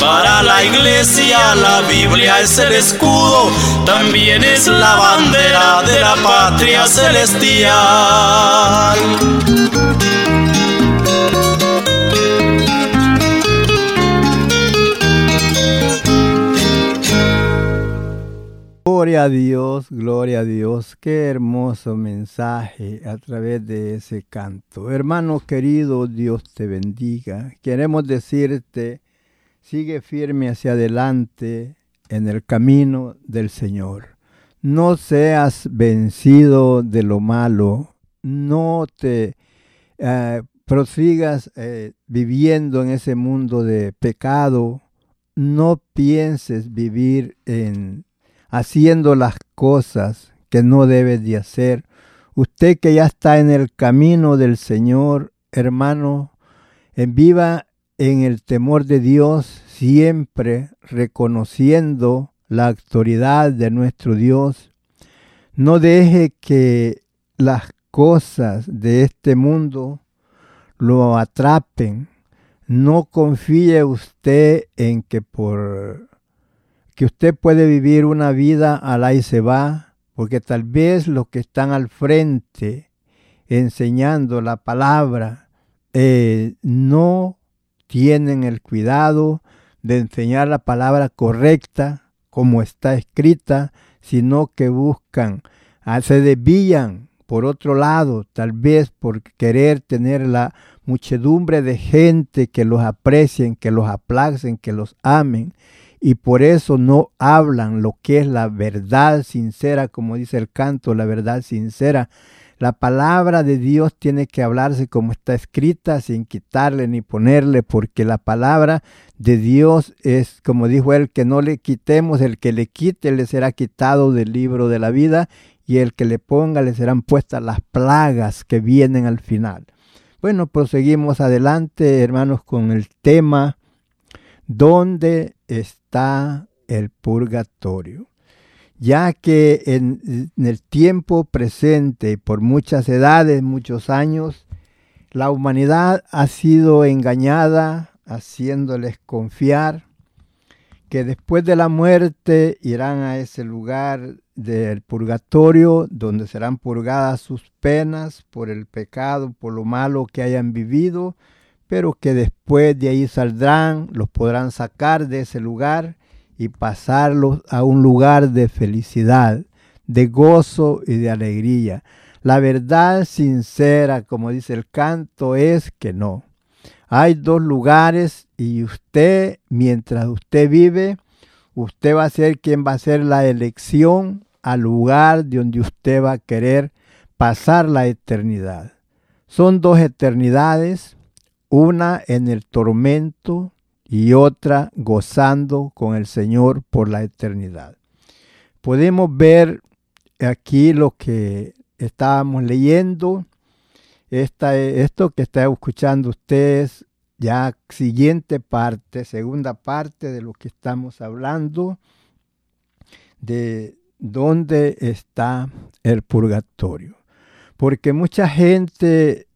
Para la iglesia la Biblia es el escudo, también es la bandera de la patria celestial. Gloria a Dios, gloria a Dios. Qué hermoso mensaje a través de ese canto. Hermano querido, Dios te bendiga. Queremos decirte Sigue firme hacia adelante en el camino del Señor. No seas vencido de lo malo. No te eh, prosigas eh, viviendo en ese mundo de pecado. No pienses vivir en haciendo las cosas que no debes de hacer. Usted que ya está en el camino del Señor, hermano, en viva en el temor de Dios, siempre reconociendo la autoridad de nuestro Dios. No deje que las cosas de este mundo lo atrapen. No confíe usted en que por que usted puede vivir una vida al y se va, porque tal vez los que están al frente enseñando la palabra eh, no tienen el cuidado de enseñar la palabra correcta como está escrita, sino que buscan, ah, se desvían por otro lado, tal vez por querer tener la muchedumbre de gente que los aprecien, que los aplacen, que los amen, y por eso no hablan lo que es la verdad sincera, como dice el canto, la verdad sincera, la palabra de Dios tiene que hablarse como está escrita, sin quitarle ni ponerle, porque la palabra de Dios es, como dijo él, que no le quitemos, el que le quite le será quitado del libro de la vida y el que le ponga le serán puestas las plagas que vienen al final. Bueno, proseguimos adelante, hermanos, con el tema, ¿dónde está el purgatorio? Ya que en, el tiempo presente, por muchas edades, muchos años, la humanidad ha sido engañada, haciéndoles confiar que después de la muerte irán a ese lugar del purgatorio donde serán purgadas sus penas por el pecado, por lo malo que hayan vivido, pero que después de ahí saldrán, los podrán sacar de ese lugar y pasarlos a un lugar de felicidad, de gozo y de alegría. La verdad sincera, como dice el canto, es que no. Hay dos lugares y usted, mientras usted vive, usted va a ser quien va a hacer la elección al lugar donde usted va a querer pasar la eternidad. Son dos eternidades, una en el tormento y otra gozando con el Señor por la eternidad. Podemos ver aquí lo que estábamos leyendo, esta, esto que está escuchando ustedes, ya siguiente parte, segunda parte de lo que estamos hablando, de dónde está el purgatorio. porque mucha gente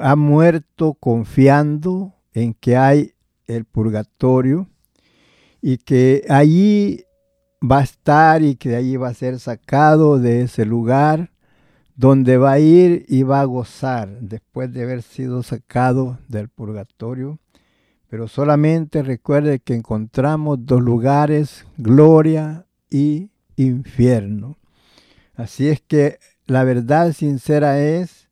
ha muerto confiando en que hay el purgatorio y que allí va a estar y que de allí va a ser sacado de ese lugar donde va a ir y va a gozar después de haber sido sacado del purgatorio. Pero solamente recuerde que encontramos dos lugares, gloria y infierno. Así es que la verdad sincera es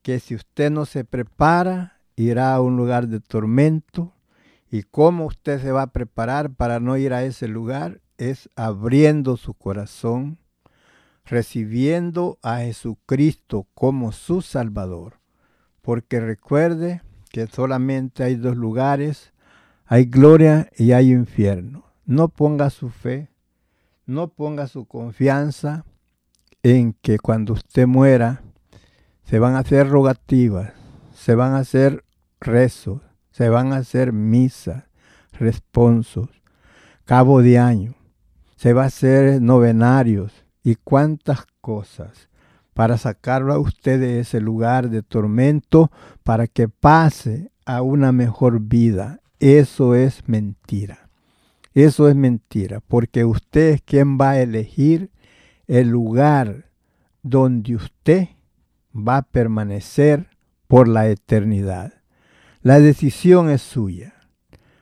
que si usted no se prepara, irá a un lugar de tormento. ¿Y cómo usted se va a preparar para no ir a ese lugar? Es abriendo su corazón, recibiendo a Jesucristo como su Salvador. Porque recuerde que solamente hay dos lugares, hay gloria y hay infierno. No ponga su fe, no ponga su confianza en que cuando usted muera se van a hacer rogativas, se van a hacer rezos, se van a hacer misas, responsos, cabo de año, se va a hacer novenarios y cuántas cosas para sacarlo a usted de ese lugar de tormento para que pase a una mejor vida. Eso es mentira. Eso es mentira, porque usted es quien va a elegir el lugar donde usted va a permanecer por la eternidad. La decisión es suya.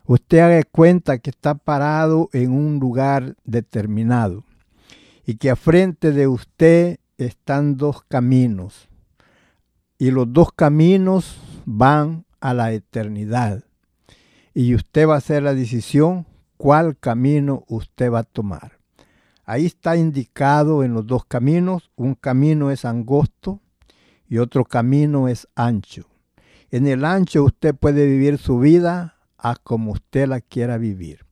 Usted haga cuenta que está parado en un lugar determinado y que a frente de usted están dos caminos y los dos caminos van a la eternidad. Y usted va a hacer la decisión cuál camino usted va a tomar. Ahí está indicado en los dos caminos, un camino es angosto y otro camino es ancho. En el ancho usted puede vivir su vida a como usted la quiera vivir.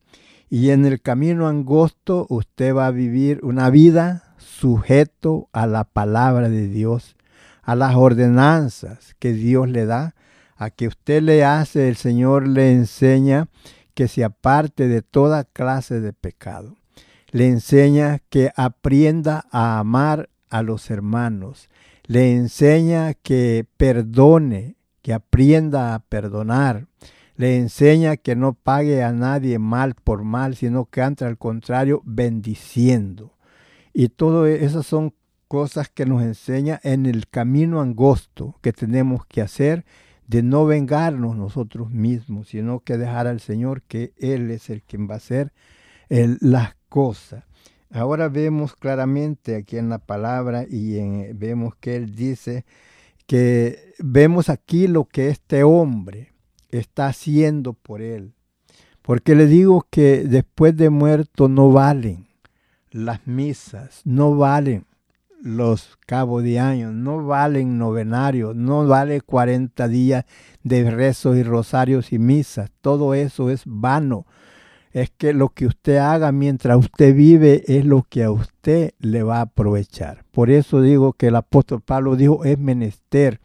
Y en el camino angosto usted va a vivir una vida sujeto a la palabra de Dios, a las ordenanzas que Dios le da, a que usted le hace, el Señor le enseña que se aparte de toda clase de pecado le enseña que aprenda a amar a los hermanos, le enseña que perdone, que aprenda a perdonar, le enseña que no pague a nadie mal por mal, sino que entre al contrario bendiciendo. Y todo esas son cosas que nos enseña en el camino angosto que tenemos que hacer de no vengarnos nosotros mismos, sino que dejar al Señor que Él es el quien va a hacer las cosa. Ahora vemos claramente aquí en la palabra y vemos que él dice que vemos aquí lo que este hombre está haciendo por él. Porque le digo que después de muerto no valen las misas, no valen los cabos de año, no valen novenarios, no vale 40 días de rezos y rosarios y misas. Todo eso es vano es que lo que usted haga mientras usted vive es lo que a usted le va a aprovechar. Por eso digo que el apóstol Pablo dijo, es menester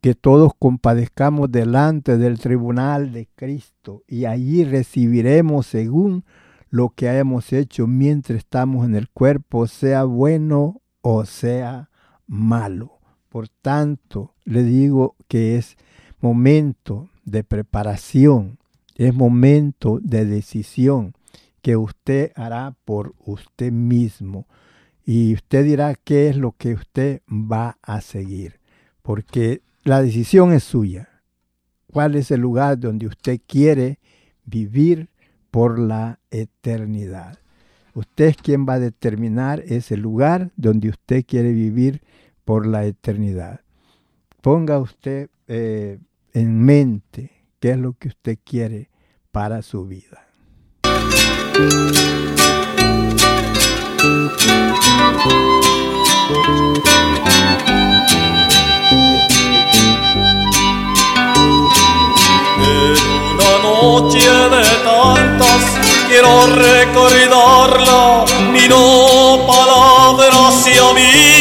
que todos compadezcamos delante del tribunal de Cristo y allí recibiremos según lo que hayamos hecho mientras estamos en el cuerpo, sea bueno o sea malo. Por tanto, le digo que es momento de preparación es momento de decisión que usted hará por usted mismo. Y usted dirá qué es lo que usted va a seguir. Porque la decisión es suya. ¿Cuál es el lugar donde usted quiere vivir por la eternidad? Usted es quien va a determinar ese lugar donde usted quiere vivir por la eternidad. Ponga usted eh, en mente qué es lo que usted quiere para su vida. Una noche de tantas quiero recordarla, mi no palabra hacia mí.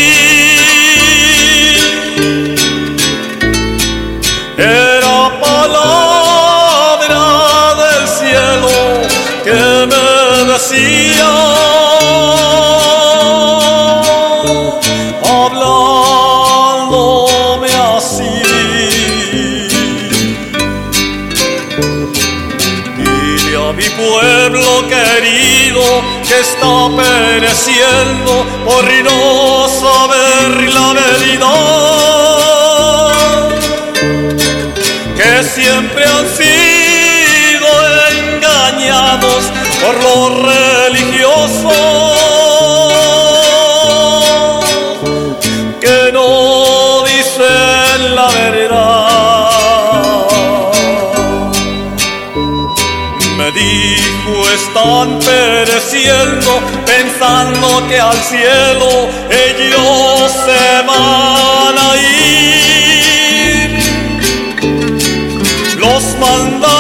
Está pereciendo por no saber la verdad, que siempre han sido engañados por los religiosos. Están pereciendo pensando que al cielo ellos se van a ir. Los mandan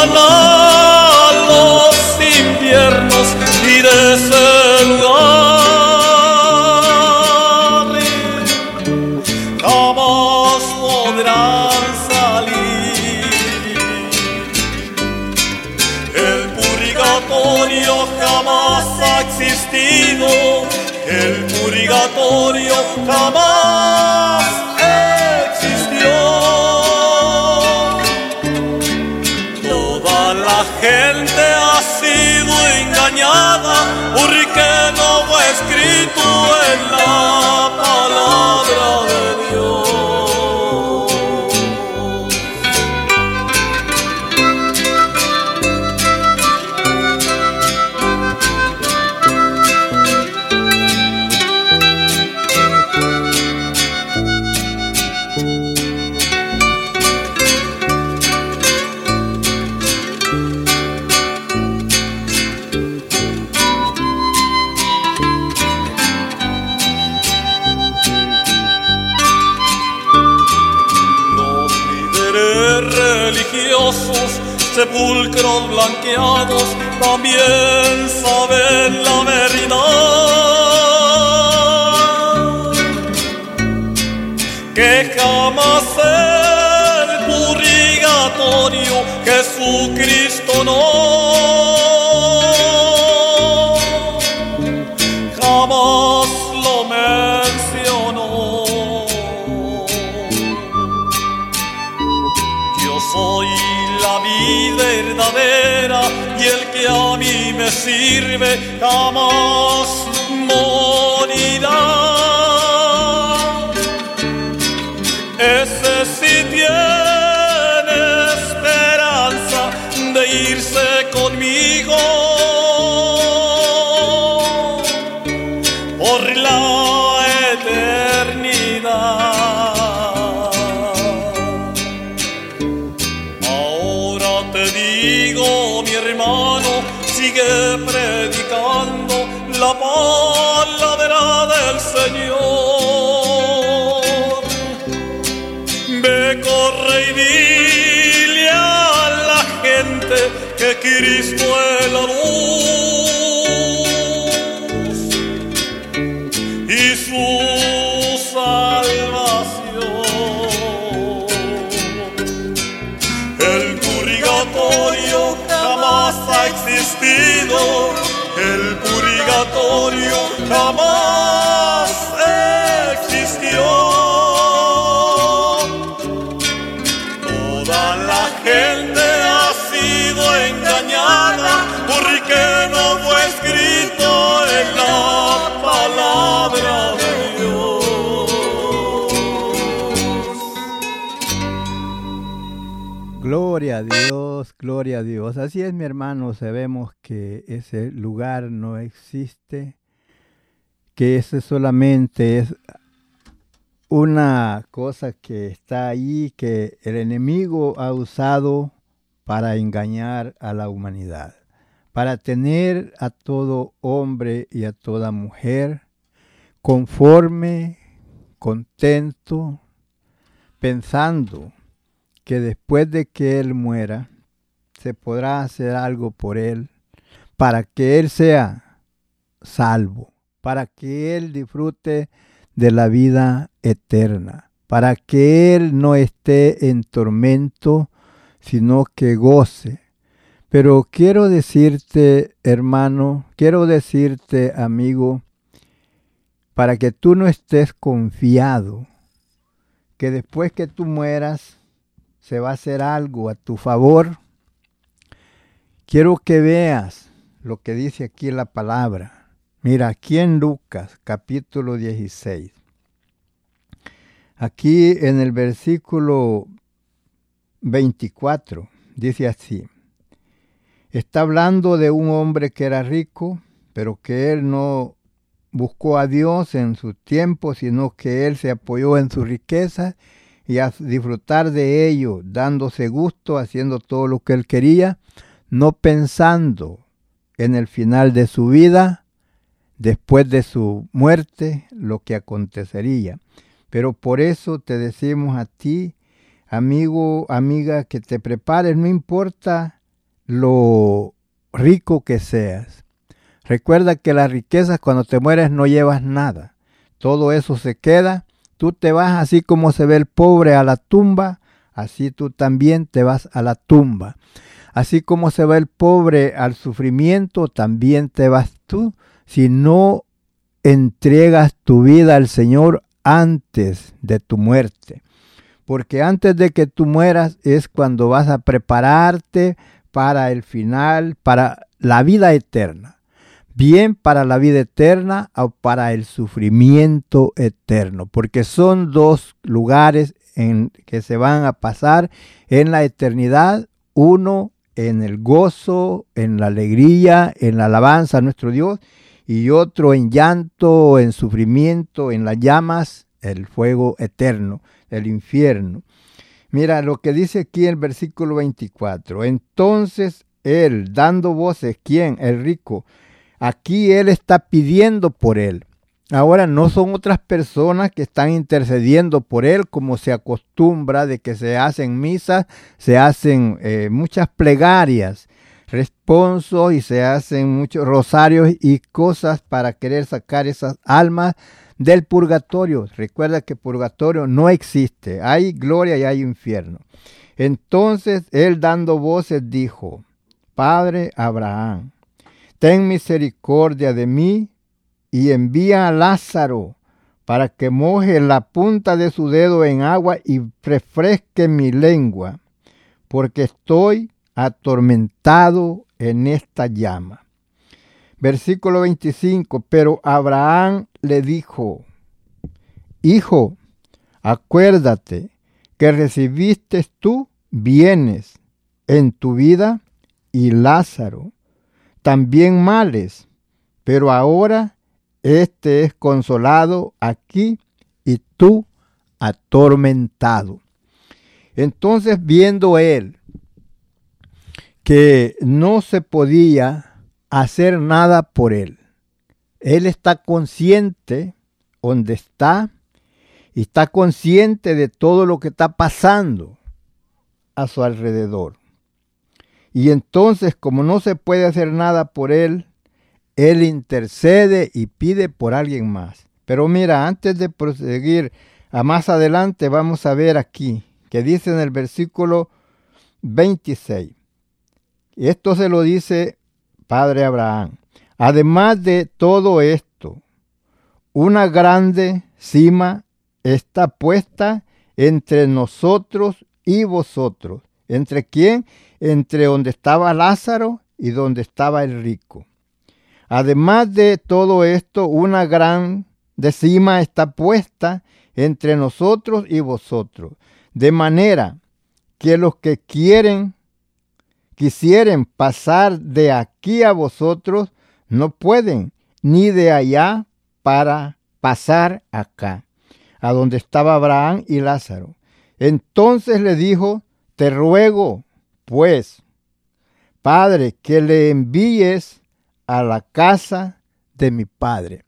blanqueados, también saben la verdad. Que jamás el purgatorio Jesucristo no. Ese sí tiene esperanza de irse conmigo jamás existió. Toda la gente ha sido engañada porque no fue escrito en la palabra de Dios. Gloria a Dios, gloria a Dios. Así es, mi hermano, sabemos que ese lugar no existe, que ese solamente es una cosa que está ahí, que el enemigo ha usado para engañar a la humanidad, para tener a todo hombre y a toda mujer conforme, contento, pensando que después de que Él muera, se podrá hacer algo por Él para que Él sea salvo, para que Él disfrute de la vida eterna, para que Él no esté en tormento, sino que goce. Pero quiero decirte, hermano, quiero decirte, amigo, para que tú no estés confiado, que después que tú mueras, se va a hacer algo a tu favor, quiero que veas lo que dice aquí la palabra, Mira, aquí en Lucas capítulo 16, aquí en el versículo 24, dice así, está hablando de un hombre que era rico, pero que él no buscó a Dios en su tiempo, sino que él se apoyó en su riqueza y a disfrutar de ello, dándose gusto, haciendo todo lo que él quería, no pensando en el final de su vida, después de su muerte, lo que acontecería. Pero por eso te decimos a ti, amigo, amiga, que te prepares, no importa lo rico que seas. Recuerda que las riquezas cuando te mueres no llevas nada. Todo eso se queda. Tú te vas así como se ve el pobre a la tumba, así tú también te vas a la tumba. Así como se va el pobre al sufrimiento, también te vas tú si no entregas tu vida al Señor antes de tu muerte. Porque antes de que tú mueras es cuando vas a prepararte para el final, para la vida eterna. Bien para la vida eterna o para el sufrimiento eterno, porque son dos lugares en que se van a pasar en la eternidad, uno en el gozo, en la alegría, en la alabanza a nuestro Dios, y otro en llanto, en sufrimiento, en las llamas, el fuego eterno, el infierno. Mira lo que dice aquí el versículo 24. Entonces él, dando voces, ¿quién? El rico, Aquí Él está pidiendo por Él. Ahora no son otras personas que están intercediendo por Él como se acostumbra de que se hacen misas, se hacen eh, muchas plegarias, responsos y se hacen muchos rosarios y cosas para querer sacar esas almas del purgatorio. Recuerda que purgatorio no existe, hay gloria y hay infierno. Entonces él dando voces dijo, Padre Abraham, ten misericordia de mí y envía a Lázaro para que moje la punta de su dedo en agua y refresque mi lengua, porque estoy atormentado en esta llama. Versículo 25, pero Abraham le dijo, Hijo, acuérdate que recibiste tú bienes en tu vida y Lázaro también males, pero ahora este es consolado aquí y tú atormentado. Entonces viendo él que no se podía hacer nada por él, él está consciente donde está y está consciente de todo lo que está pasando a su alrededor. Y entonces, como no se puede hacer nada por él, él intercede y pide por alguien más. Pero mira, antes de proseguir a más adelante, vamos a ver aquí, que dice en el versículo 26. Esto se lo dice Padre Abraham. Además de todo esto, una grande cima está puesta entre nosotros y vosotros. ¿Entre quién? entre donde estaba Lázaro y donde estaba el rico. Además de todo esto, una gran decima está puesta entre nosotros y vosotros, de manera que los que quieren, quisieren pasar de aquí a vosotros, no pueden, ni de allá para pasar acá, a donde estaba Abraham y Lázaro. Entonces le dijo, te ruego pues, Padre, que le envíes a la casa de mi Padre.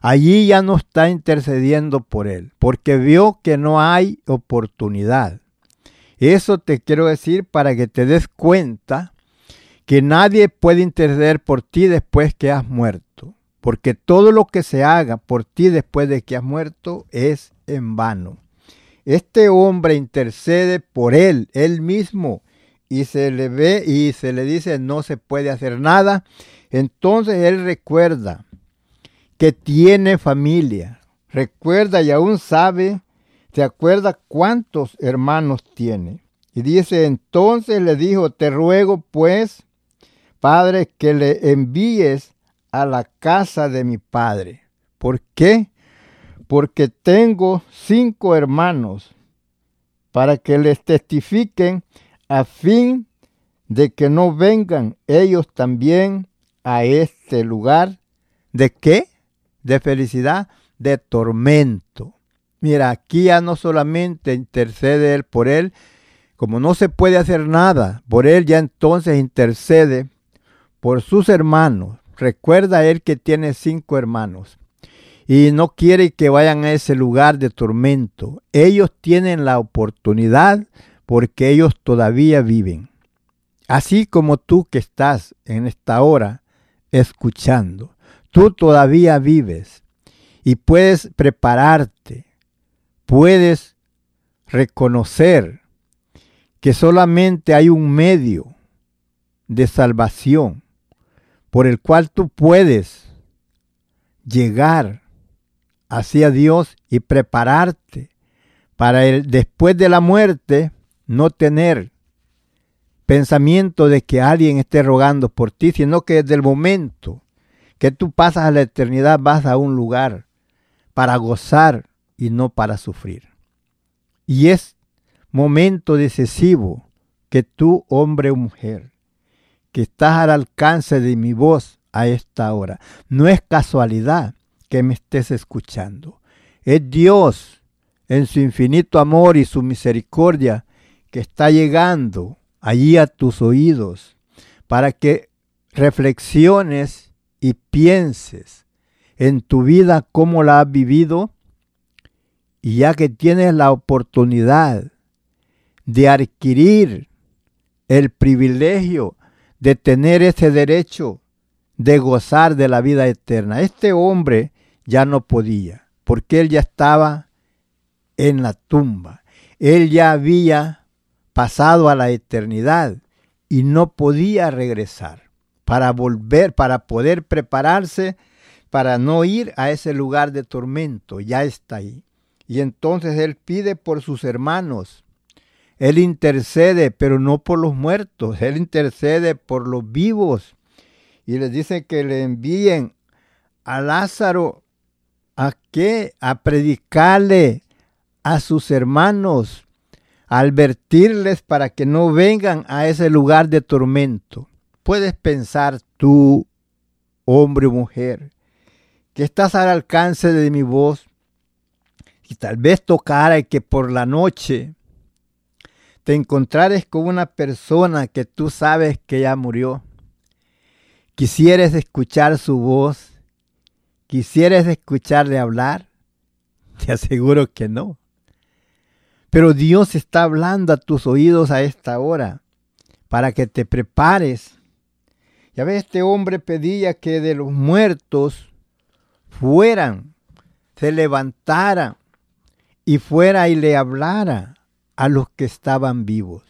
Allí ya no está intercediendo por él, porque vio que no hay oportunidad. Eso te quiero decir para que te des cuenta que nadie puede interceder por ti después que has muerto, porque todo lo que se haga por ti después de que has muerto es en vano. Este hombre intercede por él, él mismo, y se le ve y se le dice no se puede hacer nada, entonces él recuerda que tiene familia, recuerda y aún sabe, se acuerda cuántos hermanos tiene. Y dice, entonces le dijo, te ruego pues, Padre, que le envíes a la casa de mi padre. ¿Por qué? Porque tengo cinco hermanos para que les testifiquen a fin de que no vengan ellos también a este lugar. ¿De qué? De felicidad, de tormento. Mira, aquí ya no solamente intercede él por él, como no se puede hacer nada por él, ya entonces intercede por sus hermanos. Recuerda él que tiene cinco hermanos y no quiere que vayan a ese lugar de tormento. Ellos tienen la oportunidad porque ellos todavía viven. Así como tú que estás en esta hora escuchando, tú todavía vives y puedes prepararte, puedes reconocer que solamente hay un medio de salvación por el cual tú puedes llegar hacia Dios y prepararte para el, después de la muerte no tener pensamiento de que alguien esté rogando por ti, sino que desde el momento que tú pasas a la eternidad vas a un lugar para gozar y no para sufrir. Y es momento decisivo que tú, hombre o mujer, que estás al alcance de mi voz a esta hora, no es casualidad que me estés escuchando. Es Dios en su infinito amor y su misericordia que está llegando allí a tus oídos para que reflexiones y pienses en tu vida cómo la has vivido y ya que tienes la oportunidad de adquirir el privilegio de tener ese derecho de gozar de la vida eterna. Este hombre ya no podía, porque él ya estaba en la tumba. Él ya había pasado a la eternidad y no podía regresar para volver, para poder prepararse, para no ir a ese lugar de tormento. Ya está ahí. Y entonces él pide por sus hermanos. Él intercede, pero no por los muertos. Él intercede por los vivos. Y les dice que le envíen a Lázaro a qué? A predicarle a sus hermanos advertirles para que no vengan a ese lugar de tormento. Puedes pensar tú, hombre o mujer, que estás al alcance de mi voz y tal vez tocara que por la noche te encontrares con una persona que tú sabes que ya murió. Quisieres escuchar su voz, quisieres escucharle hablar. Te aseguro que no. Pero Dios está hablando a tus oídos a esta hora para que te prepares. Ya ves, este hombre pedía que de los muertos fueran, se levantara y fuera y le hablara a los que estaban vivos.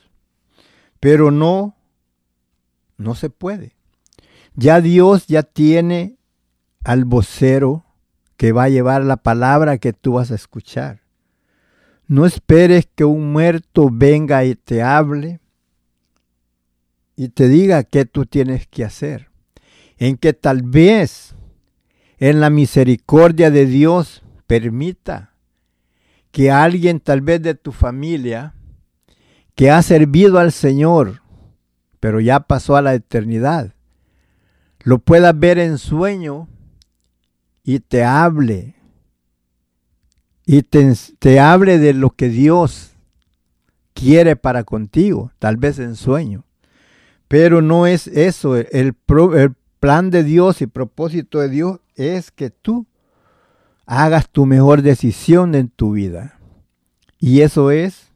Pero no, no se puede. Ya Dios ya tiene al vocero que va a llevar la palabra que tú vas a escuchar. No esperes que un muerto venga y te hable y te diga qué tú tienes que hacer. En que tal vez en la misericordia de Dios permita que alguien tal vez de tu familia que ha servido al Señor, pero ya pasó a la eternidad, lo pueda ver en sueño y te hable y te, hable de lo que Dios quiere para contigo, tal vez en sueño. Pero no es eso, el, el plan de Dios y propósito de Dios es que tú hagas tu mejor decisión en tu vida. Y eso es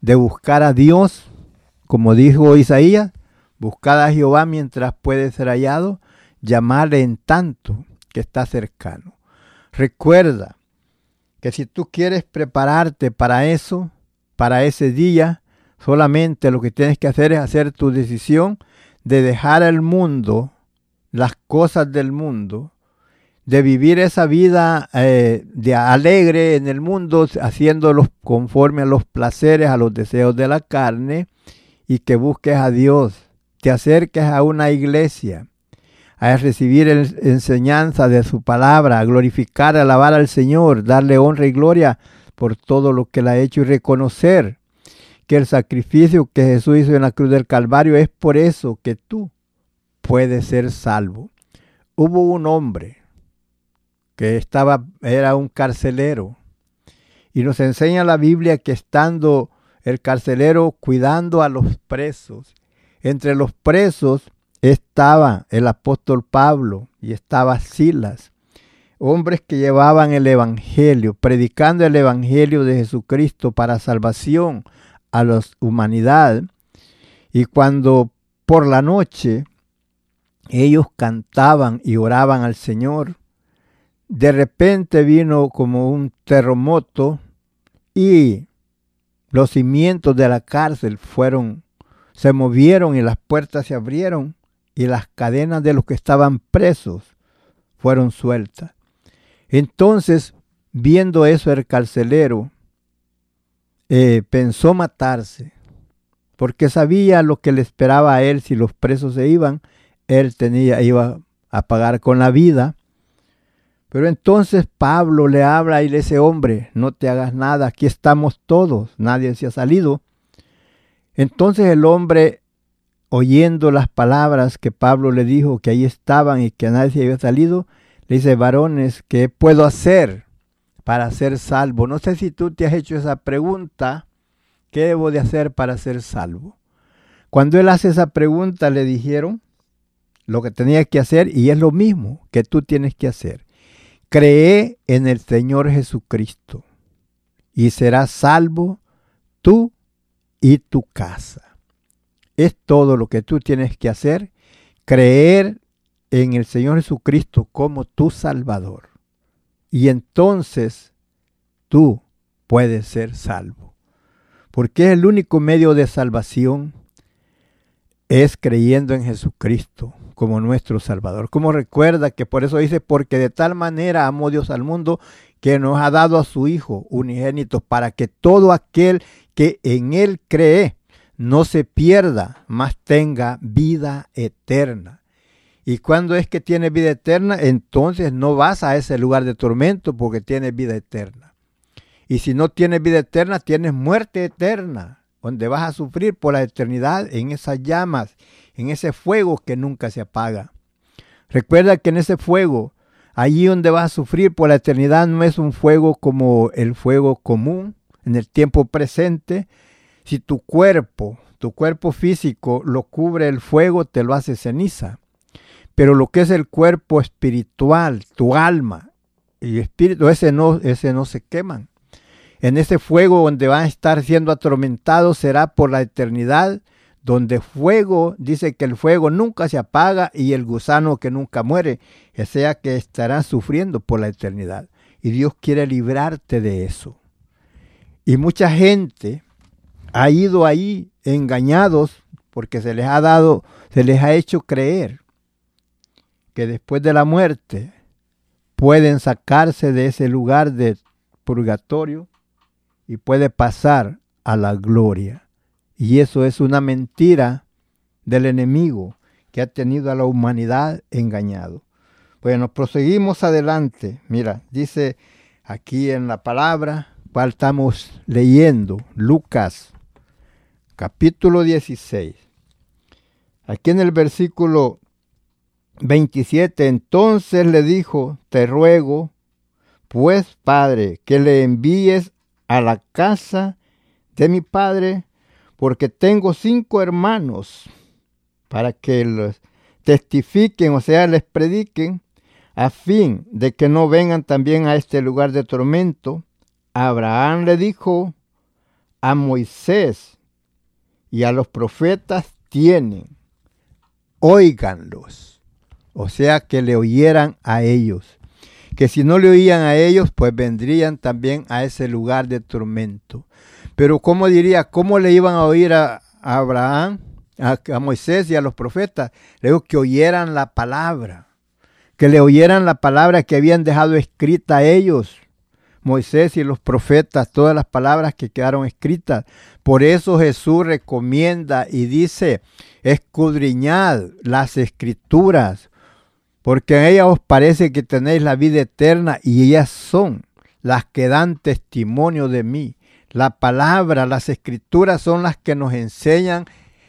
de buscar a Dios, como dijo Isaías, buscar a Jehová mientras puede ser hallado, llamarle en tanto que está cercano. Recuerda, que si tú quieres prepararte para eso, para ese día, solamente lo que tienes que hacer es hacer tu decisión de dejar el mundo, las cosas del mundo, de vivir esa vida eh, de alegre en el mundo, haciéndolo conforme a los placeres, a los deseos de la carne, y que busques a Dios, te acerques a una iglesia, a recibir enseñanza de su palabra, a glorificar, alabar al Señor, darle honra y gloria por todo lo que él ha hecho y reconocer que el sacrificio que Jesús hizo en la cruz del Calvario es por eso que tú puedes ser salvo. Hubo un hombre que estaba, era un carcelero, y nos enseña la Biblia que estando el carcelero cuidando a los presos, entre los presos estaba el apóstol Pablo y estaba Silas, hombres que llevaban el Evangelio, predicando el Evangelio de Jesucristo para salvación a la humanidad. Y cuando por la noche ellos cantaban y oraban al Señor, de repente vino como un terremoto y los cimientos de la cárcel fueron, se movieron y las puertas se abrieron y las cadenas de los que estaban presos fueron sueltas. Entonces, viendo eso, el carcelero eh, pensó matarse, porque sabía lo que le esperaba a él si los presos se iban, él tenía, iba a pagar con la vida. Pero entonces Pablo le habla y le dice, hombre, no te hagas nada, aquí estamos todos, nadie se ha salido. Entonces el hombre oyendo las palabras que Pablo le dijo que ahí estaban y que nadie se había salido, le dice, varones, ¿qué puedo hacer para ser salvo? No sé si tú te has hecho esa pregunta, ¿qué debo de hacer para ser salvo? Cuando él hace esa pregunta le dijeron lo que tenía que hacer y es lo mismo que tú tienes que hacer. Cree en el Señor Jesucristo y serás salvo tú y tu casa. Es todo lo que tú tienes que hacer, creer en el Señor Jesucristo como tu Salvador. Y entonces tú puedes ser salvo. Porque es el único medio de salvación, es creyendo en Jesucristo como nuestro Salvador. Como recuerda que por eso dice, porque de tal manera amó Dios al mundo que nos ha dado a su Hijo unigénito para que todo aquel que en Él cree no se pierda, mas tenga vida eterna. Y cuando es que tiene vida eterna, entonces no vas a ese lugar de tormento porque tienes vida eterna. Y si no tienes vida eterna, tienes muerte eterna, donde vas a sufrir por la eternidad en esas llamas, en ese fuego que nunca se apaga. Recuerda que en ese fuego, allí donde vas a sufrir por la eternidad, no es un fuego como el fuego común en el tiempo presente, si tu cuerpo, tu cuerpo físico lo cubre el fuego, te lo hace ceniza. Pero lo que es el cuerpo espiritual, tu alma y espíritu, ese no, ese no se queman. En ese fuego donde van a estar siendo atormentados será por la eternidad, donde fuego, dice que el fuego nunca se apaga y el gusano que nunca muere, o sea que estarán sufriendo por la eternidad. Y Dios quiere librarte de eso. Y mucha gente ha ido ahí engañados porque se les ha dado, se les ha hecho creer que después de la muerte pueden sacarse de ese lugar de purgatorio y puede pasar a la gloria. Y eso es una mentira del enemigo que ha tenido a la humanidad engañado. Bueno, proseguimos adelante. Mira, dice aquí en la palabra, cual estamos leyendo, Lucas capítulo 16. Aquí en el versículo 27, entonces le dijo, te ruego, pues Padre, que le envíes a la casa de mi Padre, porque tengo cinco hermanos, para que los testifiquen, o sea, les prediquen, a fin de que no vengan también a este lugar de tormento. Abraham le dijo a Moisés, y a los profetas tienen, óiganlos. O sea, que le oyeran a ellos. Que si no le oían a ellos, pues vendrían también a ese lugar de tormento. Pero ¿cómo diría? ¿Cómo le iban a oír a, Abraham, a, a, Moisés y a los profetas? Le digo que oyeran la palabra. Que le oyeran la palabra que habían dejado escrita a ellos. Moisés y los profetas, todas las palabras que quedaron escritas. Por eso Jesús recomienda y dice, escudriñad las escrituras, porque en ellas os parece que tenéis la vida eterna y ellas son las que dan testimonio de mí. La palabra, las escrituras son las que nos enseñan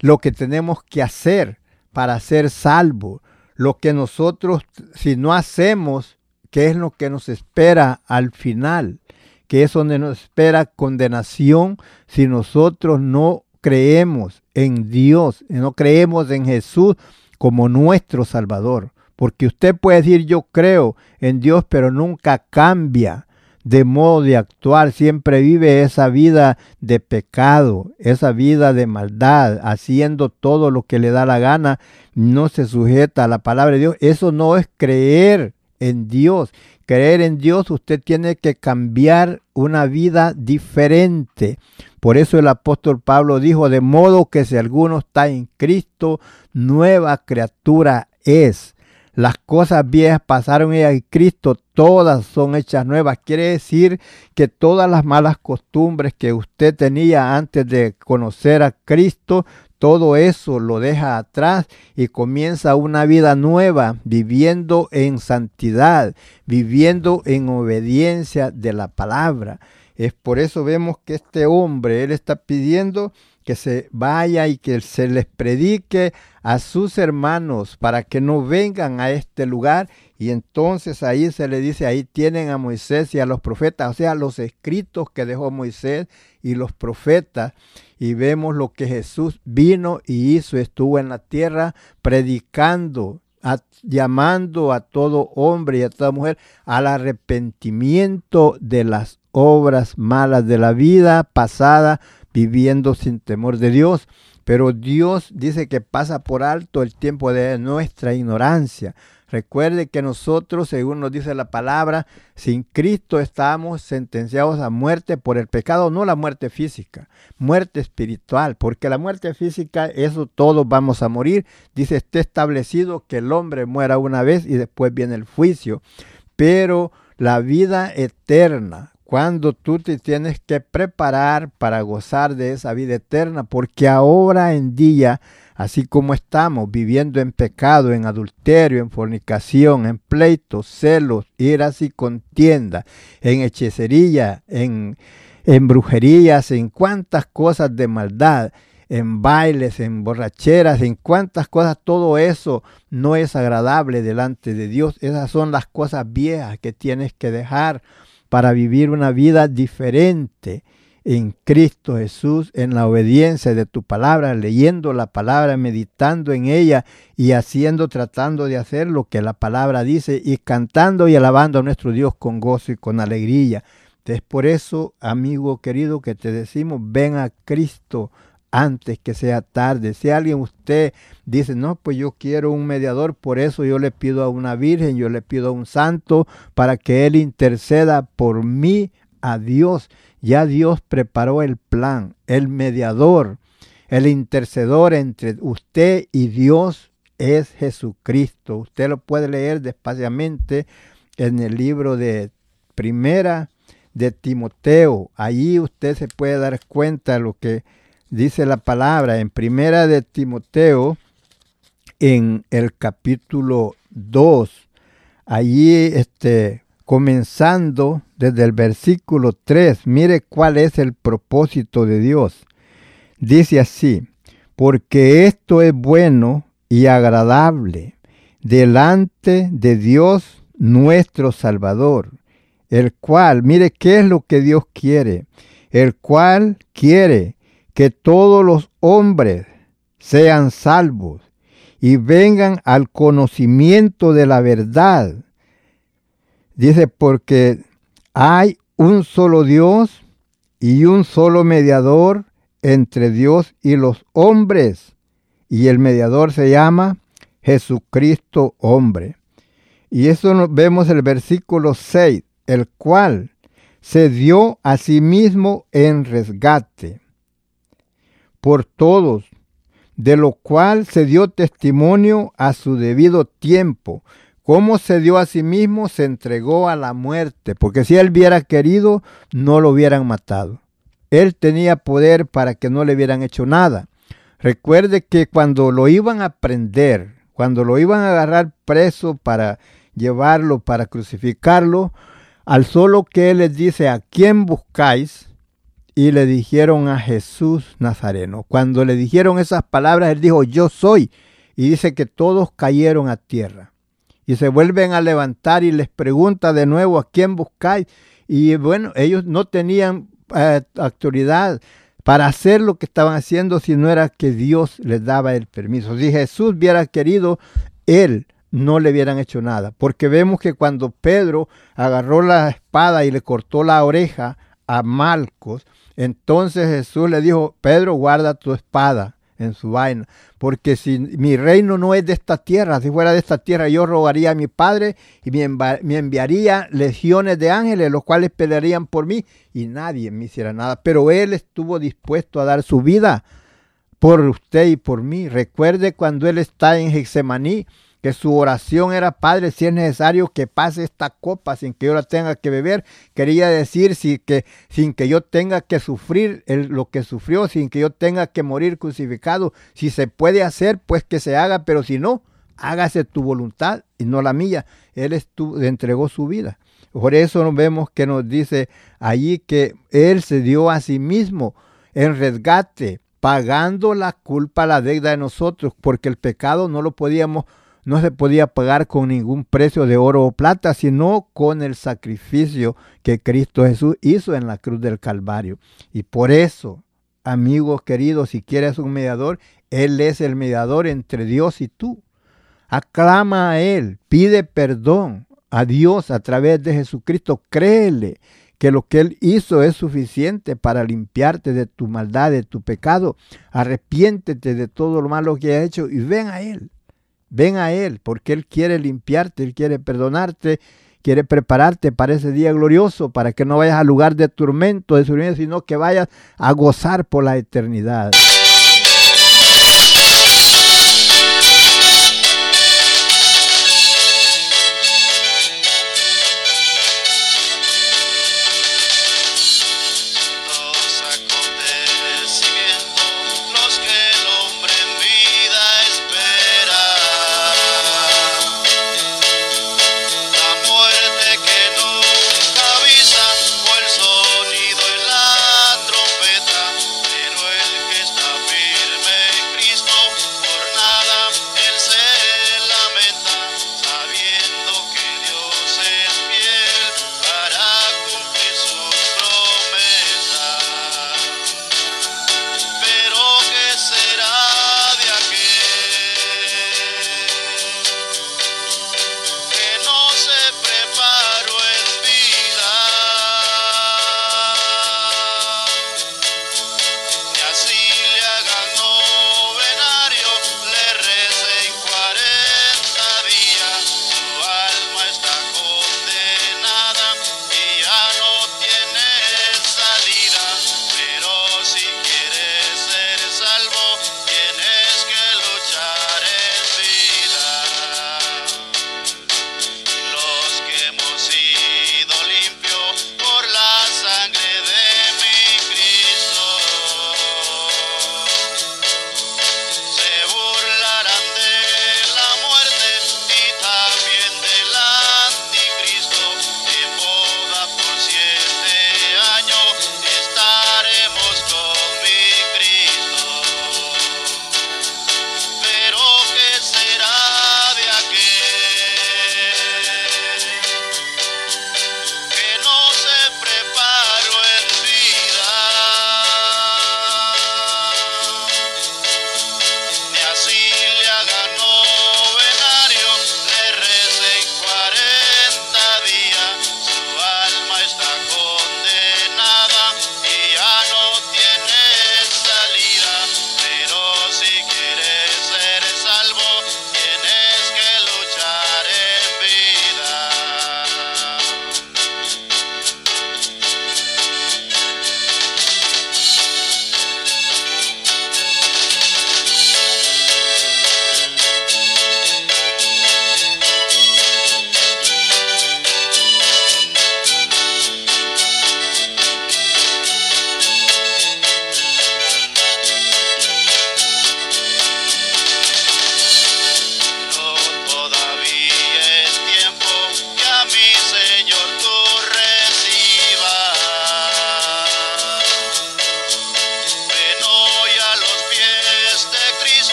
lo que tenemos que hacer para ser salvos. Lo que nosotros, si no hacemos, qué es lo que nos espera al final, que es donde nos espera condenación si nosotros no creemos en Dios, no creemos en Jesús como nuestro Salvador. Porque usted puede decir yo creo en Dios, pero nunca cambia de modo de actuar, siempre vive esa vida de pecado, esa vida de maldad, haciendo todo lo que le da la gana, no se sujeta a la palabra de Dios. Eso no es creer en Dios. Creer en Dios usted tiene que cambiar una vida diferente. Por eso el apóstol Pablo dijo, de modo que si alguno está en Cristo, nueva criatura es. Las cosas viejas pasaron y Cristo, todas son hechas nuevas. Quiere decir que todas las malas costumbres que usted tenía antes de conocer a Cristo, todo eso lo deja atrás y comienza una vida nueva, viviendo en santidad, viviendo en obediencia de la palabra. Es por eso vemos que este hombre, él está pidiendo que se vaya y que se les predique a sus hermanos para que no vengan a este lugar. Y entonces ahí se le dice, ahí tienen a Moisés y a los profetas, o sea, los escritos que dejó Moisés y los profetas. Y vemos lo que Jesús vino y hizo, estuvo en la tierra predicando, llamando a todo hombre y a toda mujer al arrepentimiento de las obras malas de la vida pasada, viviendo sin temor de Dios. Pero Dios dice que pasa por alto el tiempo de nuestra ignorancia. Recuerde que nosotros, según nos dice la palabra, sin Cristo estamos sentenciados a muerte por el pecado, no la muerte física, muerte espiritual, porque la muerte física, eso todos vamos a morir. Dice, está establecido que el hombre muera una vez y después viene el juicio. Pero la vida eterna, cuando tú te tienes que preparar para gozar de esa vida eterna, porque ahora en día, así como estamos viviendo en pecado, en adulterio, en fornicación, en pleitos, celos, iras y contienda, en hechicería, en, en brujerías, en cuantas cosas de maldad, en bailes, en borracheras, en cuantas cosas, todo eso no es agradable delante de Dios. Esas son las cosas viejas que tienes que dejar para vivir una vida diferente en Cristo Jesús, en la obediencia de tu palabra, leyendo la palabra, meditando en ella y haciendo, tratando de hacer lo que la palabra dice y cantando y alabando a nuestro Dios con gozo y con alegría. Es por eso, amigo querido, que te decimos, ven a Cristo, antes que sea tarde. Si alguien usted dice, no, pues yo quiero un mediador, por eso yo le pido a una virgen, yo le pido a un santo para que él interceda por mí a Dios. Ya Dios preparó el plan, el mediador, el intercedor entre usted y Dios es Jesucristo. Usted lo puede leer despaciamente en el libro de Primera de Timoteo. Allí usted se puede dar cuenta de lo que dice la palabra en Primera de Timoteo, en el capítulo 2, allí este, comenzando desde el versículo 3, mire cuál es el propósito de Dios. Dice así, porque esto es bueno y agradable delante de Dios nuestro Salvador, el cual, mire qué es lo que Dios quiere, el cual quiere que todos los hombres sean salvos y vengan al conocimiento de la verdad. Dice, porque hay un solo Dios y un solo mediador entre Dios y los hombres, y el mediador se llama Jesucristo hombre. Y eso nos vemos el versículo 6, el cual se dio a sí mismo en resgate por todos, de lo cual se dio testimonio a su debido tiempo. Cómo se dio a sí mismo, se entregó a la muerte, porque si él hubiera querido, no lo hubieran matado. Él tenía poder para que no le hubieran hecho nada. Recuerde que cuando lo iban a prender, cuando lo iban a agarrar preso para llevarlo, para crucificarlo, al solo que él les dice, ¿a quién buscáis? Y le dijeron a Jesús Nazareno. Cuando le dijeron esas palabras, él dijo, yo soy. Y dice que todos cayeron a tierra. Y se vuelven a levantar y les pregunta de nuevo, ¿a quién buscáis? Y bueno, ellos no tenían eh, autoridad para hacer lo que estaban haciendo si no era que Dios les daba el permiso. Si Jesús hubiera querido, él no le hubieran hecho nada. Porque vemos que cuando Pedro agarró la espada y le cortó la oreja a Malcos, entonces Jesús le dijo, Pedro, guarda tu espada en su vaina, porque si mi reino no es de esta tierra, si fuera de esta tierra, yo rogaría a mi Padre y me, enviaría legiones de ángeles, los cuales pelearían por mí y nadie me hiciera nada. Pero Él estuvo dispuesto a dar su vida por usted y por mí. Recuerde cuando Él está en Getsemaní, que su oración era, Padre, si es necesario que pase esta copa sin que yo la tenga que beber, quería decir si que, sin que yo tenga que sufrir lo que sufrió, sin que yo tenga que morir crucificado, si se puede hacer, pues que se haga, pero si no, hágase tu voluntad y no la mía. Él entregó su vida. Por eso nos vemos que nos dice allí que Él se dio a sí mismo en resgate, pagando la culpa, la deuda de nosotros, porque el pecado no lo podíamos no se podía pagar con ningún precio de oro o plata, sino con el sacrificio que Cristo Jesús hizo en la cruz del Calvario. Y por eso, amigos queridos, si quieres un mediador, Él es el mediador entre Dios y tú. Aclama a Él, pide perdón a Dios a través de Jesucristo, créele que lo que Él hizo es suficiente para limpiarte de tu maldad, de tu pecado. Arrepiéntete de todo lo malo que has hecho y ven a Él. Ven a Él, porque Él quiere limpiarte, Él quiere perdonarte, quiere prepararte para ese día glorioso, para que no vayas al lugar de tormento, de sufrimiento, sino que vayas a gozar por la eternidad.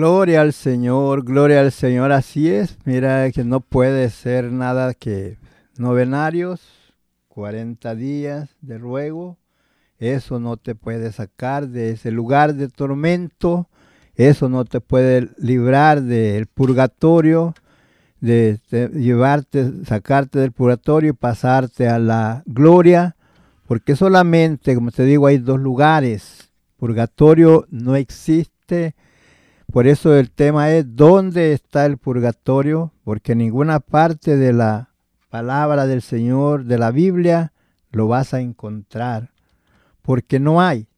Gloria al Señor, gloria al Señor, así es. Mira que no puede ser nada que novenarios, 40 días de ruego, eso no te puede sacar de ese lugar de tormento, eso no te puede librar del purgatorio, de, llevarte, sacarte del purgatorio y pasarte a la gloria, porque solamente, como te digo, hay dos lugares. Purgatorio no existe. Por eso el tema es ¿dónde está el purgatorio? Porque ninguna parte de la palabra del Señor, de la Biblia, lo vas a encontrar. Porque no hay.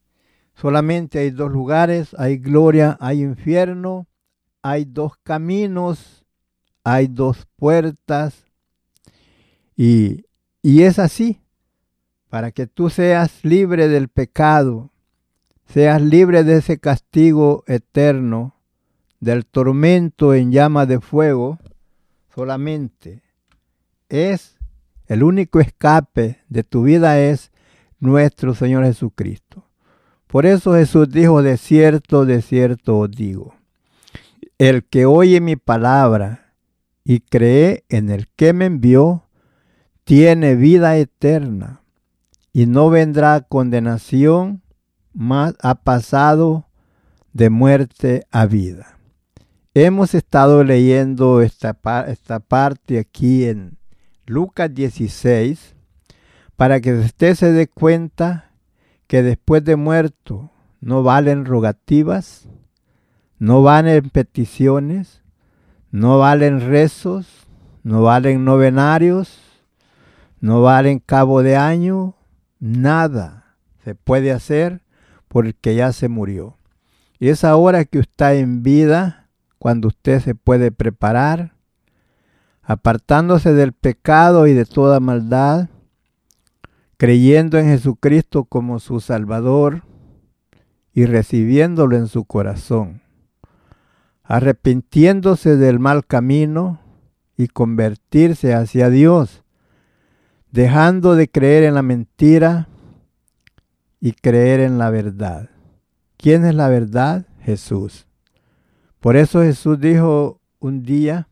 Solamente hay dos lugares, hay gloria, hay infierno, hay dos caminos, hay dos puertas. Y, y es así, para que tú seas libre del pecado, seas libre de ese castigo eterno, del tormento en llama de fuego, solamente es el único escape de tu vida es nuestro Señor Jesucristo. Por eso Jesús dijo, de cierto, de cierto os digo, el que oye mi palabra y cree en el que me envió, tiene vida eterna y no vendrá condenación, mas ha pasado de muerte a vida. Hemos estado leyendo esta, esta parte aquí en Lucas 16, para que usted se dé cuenta que después de muerto no valen rogativas, no valen peticiones, no valen rezos, no valen novenarios, no valen cabo de año, nada se puede hacer porque ya se murió. Y es ahora que está en vida cuando usted se puede preparar apartándose del pecado y de toda maldad, creyendo en Jesucristo como su Salvador y recibiéndolo en su corazón, arrepintiéndose del mal camino y convertirse hacia Dios, dejando de creer en la mentira y creer en la verdad. ¿Quién es la verdad? Jesús. Por eso Jesús dijo un día,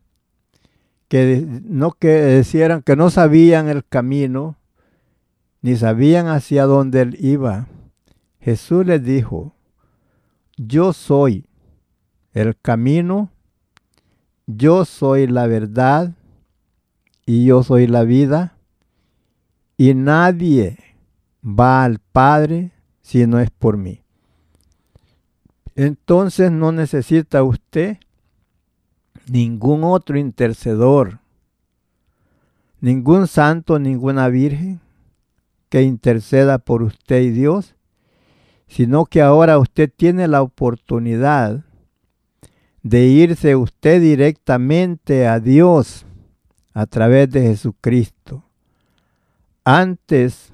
que no que decían que no sabían el camino, ni sabían hacia dónde él iba. Jesús les dijo, yo soy el camino, yo soy la verdad y yo soy la vida, y nadie va al Padre si no es por mí. Entonces no necesita usted ningún otro intercedor, ningún santo, ninguna virgen que interceda por usted y Dios, sino que ahora usted tiene la oportunidad de irse usted directamente a Dios a través de Jesucristo. Antes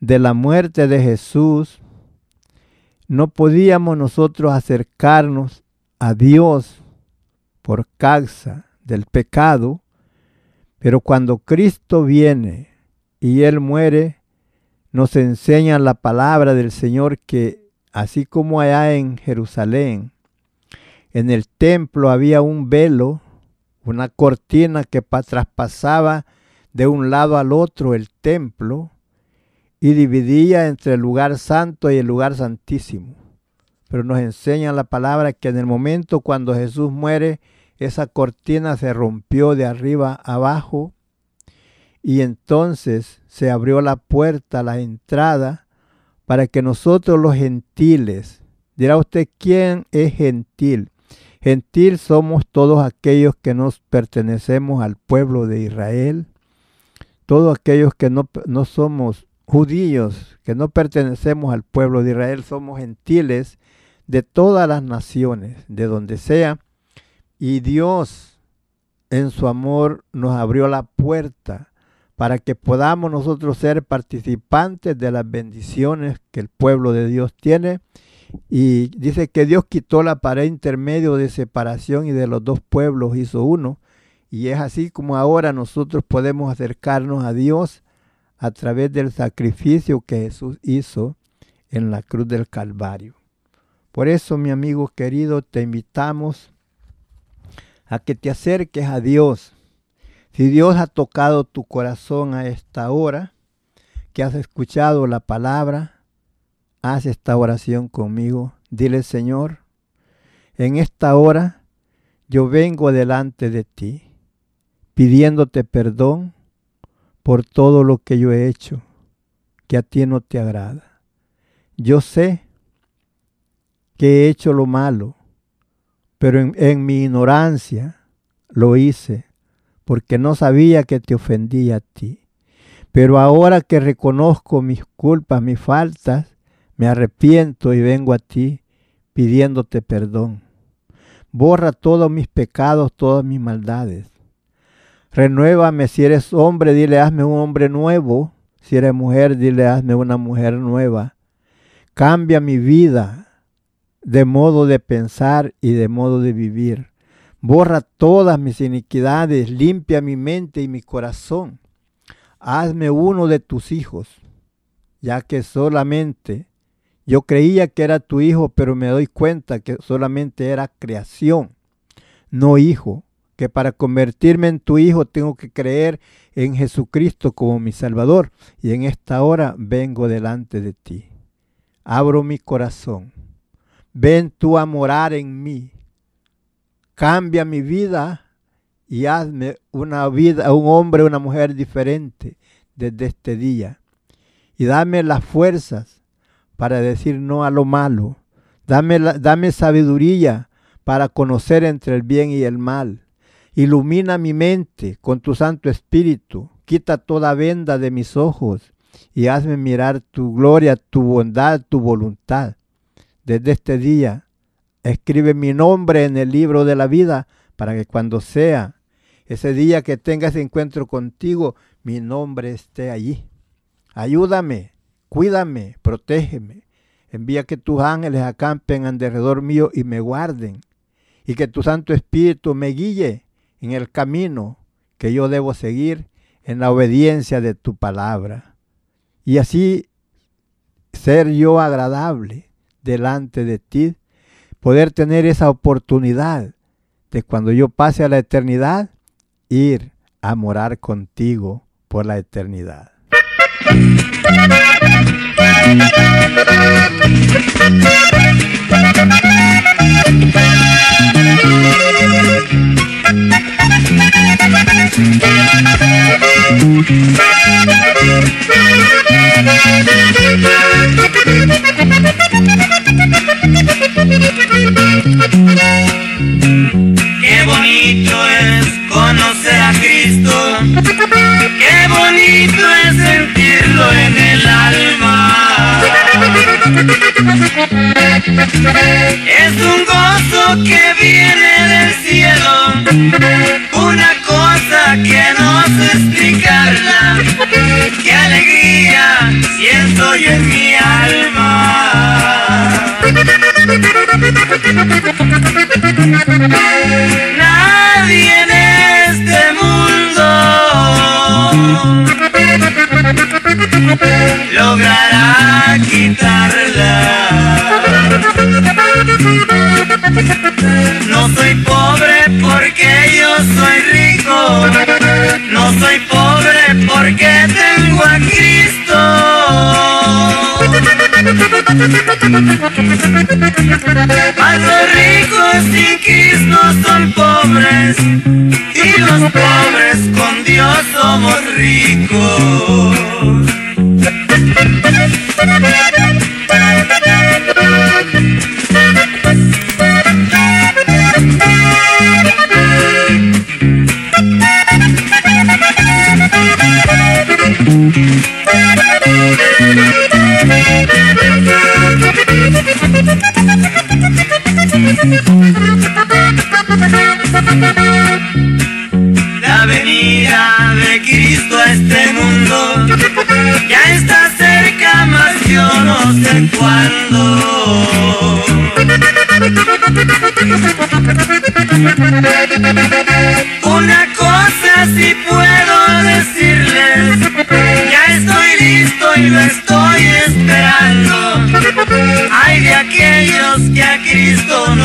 de la muerte de Jesús, no podíamos nosotros acercarnos a Dios por causa del pecado, pero cuando Cristo viene y Él muere, nos enseña la palabra del Señor que así como allá en Jerusalén, en el templo había un velo, una cortina que traspasaba de un lado al otro el templo y dividía entre el lugar santo y el lugar santísimo pero nos enseña la palabra que en el momento cuando Jesús muere, esa cortina se rompió de arriba abajo y entonces se abrió la puerta, la entrada, para que nosotros los gentiles, dirá usted, ¿quién es gentil? Gentil somos todos aquellos que nos pertenecemos al pueblo de Israel, todos aquellos que no, no somos judíos, que no pertenecemos al pueblo de Israel, somos gentiles de todas las naciones, de donde sea. Y Dios en su amor nos abrió la puerta para que podamos nosotros ser participantes de las bendiciones que el pueblo de Dios tiene. Y dice que Dios quitó la pared intermedio de separación y de los dos pueblos hizo uno. Y es así como ahora nosotros podemos acercarnos a Dios a través del sacrificio que Jesús hizo en la cruz del Calvario. Por eso, mi amigo querido, te invitamos a que te acerques a Dios. Si Dios ha tocado tu corazón a esta hora, que has escuchado la palabra, haz esta oración conmigo. Dile, Señor, en esta hora yo vengo delante de ti, pidiéndote perdón por todo lo que yo he hecho, que a ti no te agrada. Yo sé que he hecho lo malo, pero en, mi ignorancia lo hice, porque no sabía que te ofendía a ti. Pero ahora que reconozco mis culpas, mis faltas, me arrepiento y vengo a ti pidiéndote perdón. Borra todos mis pecados, todas mis maldades. Renuévame si eres hombre, dile hazme un hombre nuevo. Si eres mujer, dile hazme una mujer nueva. Cambia mi vida, de modo de pensar y de modo de vivir. Borra todas mis iniquidades, limpia mi mente y mi corazón. Hazme uno de tus hijos, ya que solamente yo creía que era tu hijo, pero me doy cuenta que solamente era creación, no hijo, que para convertirme en tu hijo tengo que creer en Jesucristo como mi Salvador, y en esta hora vengo delante de ti. Abro mi corazón ven tú a morar en mí. Cambia mi vida y hazme una vida, un hombre, una mujer diferente desde este día. Y dame las fuerzas para decir no a lo malo. Dame, dame sabiduría para conocer entre el bien y el mal. Ilumina mi mente con tu Santo Espíritu. Quita toda venda de mis ojos y hazme mirar tu gloria, tu bondad, tu voluntad desde este día, escribe mi nombre en el libro de la vida para que cuando sea ese día que tenga ese encuentro contigo, mi nombre esté allí. Ayúdame, cuídame, protégeme. Envía que tus ángeles acampen alrededor mío y me guarden. Y que tu Santo Espíritu me guíe en el camino que yo debo seguir en la obediencia de tu palabra. Y así ser yo agradable delante de ti, poder tener esa oportunidad de cuando yo pase a la eternidad, ir a morar contigo por la eternidad. Qué bonito es conocer a Cristo, qué bonito es sentirlo en el alma. Es un gozo que viene del cielo, una cosa que no sé explicarla, qué alegría siento yo en mi alma. Logrará quitarla. No soy pobre porque yo soy rico. No soy pobre porque tengo a Cristo. Mas los ricos sin Cristo son pobres y los pobres con Dios somos ricos. La venida de Cristo a este mundo ya está yo no sé cuándo. Una cosa sí puedo decirles, ya estoy listo y lo estoy esperando. Hay de aquellos que un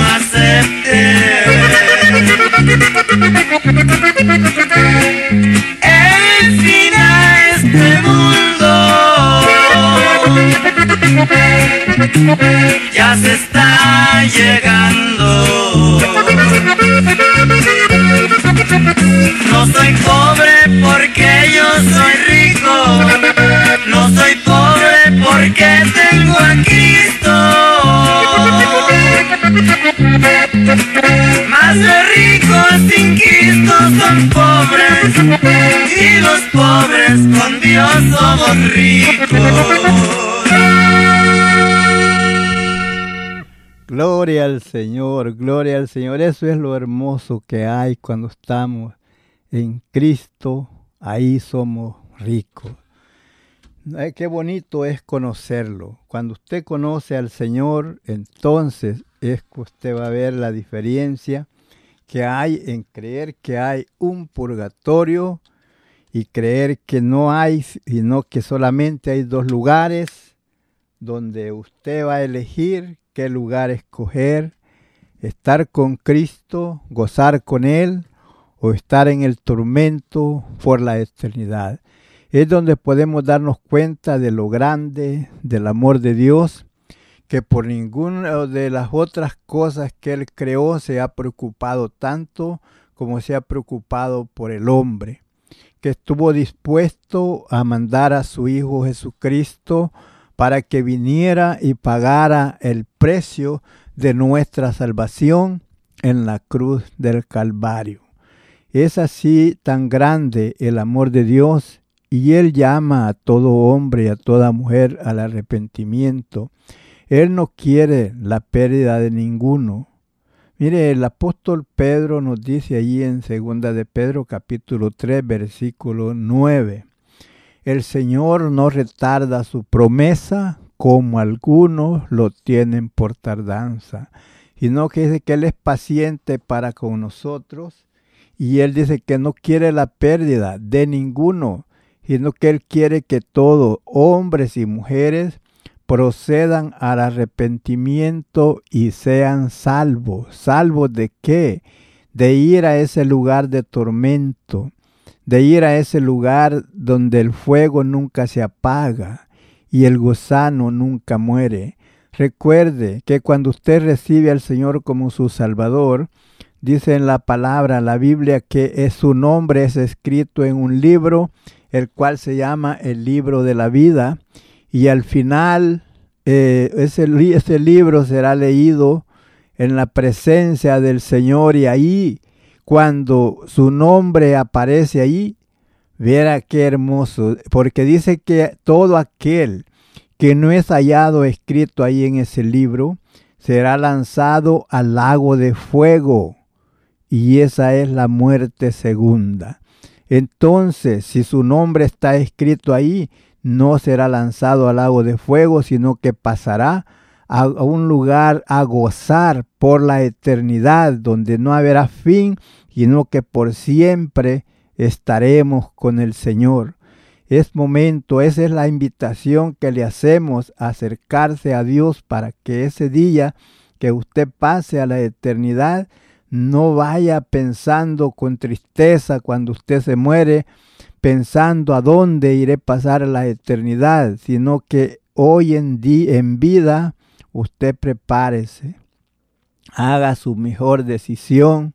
Gloria al Señor, gloria al Señor. Eso es lo hermoso que hay cuando estamos en Cristo. Ahí somos ricos. Qué bonito es conocerlo. Cuando usted conoce al Señor, entonces es que usted va a ver la diferencia que hay en creer que hay un purgatorio y creer que no hay, sino que solamente hay dos lugares donde usted va a elegir qué lugar escoger, estar con Cristo, gozar con Él o estar en el tormento por la eternidad. Es donde podemos darnos cuenta de lo grande del amor de Dios, que por ninguna de las otras cosas que Él creó se ha preocupado tanto como se ha preocupado por el hombre, que estuvo dispuesto a mandar a su Hijo Jesucristo para que viniera y pagara el precio de nuestra salvación en la cruz del Calvario. Es así tan grande el amor de Dios y Él llama a todo hombre y a toda mujer al arrepentimiento. Él no quiere la pérdida de ninguno. Mire, el apóstol Pedro nos dice allí en segunda de Pedro capítulo 3 versículo 9. El Señor no retarda su promesa como algunos lo tienen por tardanza, sino que dice que Él es paciente para con nosotros y Él dice que no quiere la pérdida de ninguno, sino que Él quiere que todos, hombres y mujeres, procedan al arrepentimiento y sean salvos. ¿Salvos de qué? De ir a ese lugar de tormento, de ir a ese lugar donde el fuego nunca se apaga y el gusano nunca muere. Recuerde que cuando usted recibe al Señor como su Salvador, dice en la palabra, la Biblia, que su nombre es escrito en un libro, el cual se llama el libro de la vida, y al final eh, ese, ese libro será leído en la presencia del Señor y ahí cuando su nombre aparece ahí, viera qué hermoso, porque dice que todo aquel que no es hallado escrito ahí en ese libro, será lanzado al lago de fuego, y esa es la muerte segunda. Entonces, si su nombre está escrito ahí, no será lanzado al lago de fuego, sino que pasará a, un lugar a gozar por la eternidad, donde no habrá fin, sino que por siempre estaremos con el Señor. Es momento, esa es la invitación que le hacemos a acercarse a Dios para que ese día que usted pase a la eternidad no vaya pensando con tristeza cuando usted se muere, pensando a dónde iré pasar la eternidad, sino que hoy en día en vida usted prepárese, haga su mejor decisión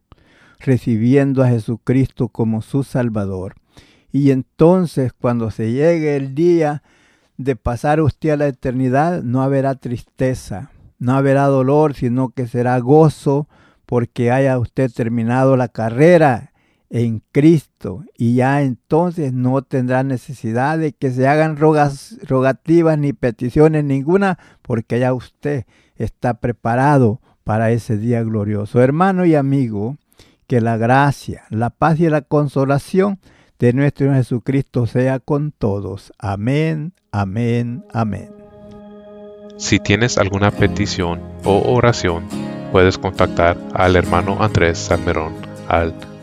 recibiendo a Jesucristo como su Salvador. Y entonces cuando se llegue el día de pasar usted a la eternidad, no habrá tristeza, no habrá dolor, sino que será gozo porque haya usted terminado la carrera en Cristo y ya entonces no tendrá necesidad de que se hagan rogativas ni peticiones ninguna porque ya usted está preparado para ese día glorioso. Hermano y amigo, que la gracia, la paz y la consolación de nuestro Jesucristo sea con todos. Amén, amén, amén. Si tienes alguna petición o oración, puedes contactar al hermano Andrés Salmerón al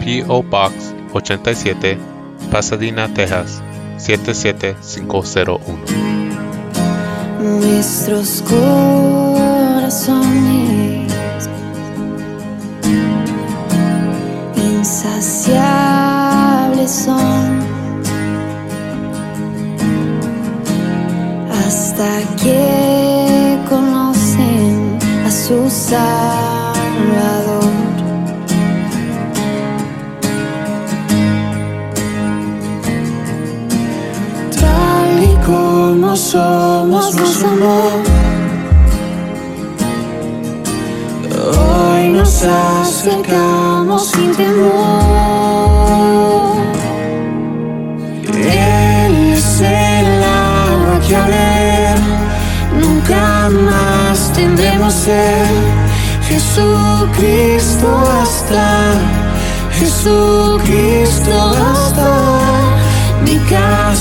P.O. Box 87, Pasadena, Texas 77501. Nuestros corazones insaciables son hasta que conocen a su Salvador. Somos, nos amó. Hoy nos acercamos sin temor. Él es el agua que ver nunca más tendremos sed. Jesucristo hasta, Jesucristo hasta. Mi